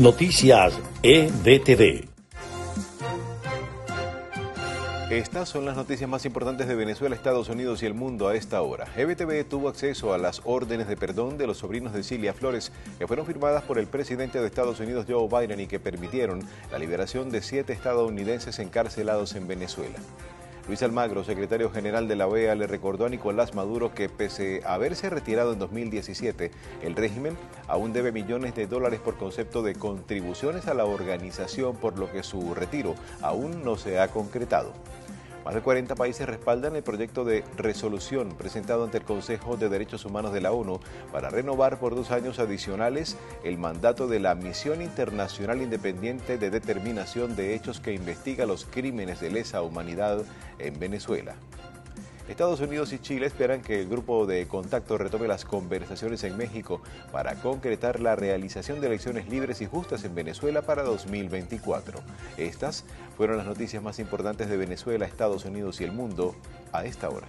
Noticias EBTV. Estas son las noticias más importantes de Venezuela, Estados Unidos y el mundo a esta hora. EBTV tuvo acceso a las órdenes de perdón de los sobrinos de Cilia Flores que fueron firmadas por el presidente de Estados Unidos Joe Biden y que permitieron la liberación de siete estadounidenses encarcelados en Venezuela. Luis Almagro, secretario general de la OEA, le recordó a Nicolás Maduro que pese a haberse retirado en 2017, el régimen aún debe millones de dólares por concepto de contribuciones a la organización, por lo que su retiro aún no se ha concretado. Más de 40 países respaldan el proyecto de resolución presentado ante el Consejo de Derechos Humanos de la ONU para renovar por dos años adicionales el mandato de la Misión Internacional Independiente de Determinación de Hechos que investiga los crímenes de lesa humanidad en Venezuela. Estados Unidos y Chile esperan que el grupo de contacto retome las conversaciones en México para concretar la realización de elecciones libres y justas en Venezuela para 2024. Estas fueron las noticias más importantes de Venezuela, Estados Unidos y el mundo a esta hora.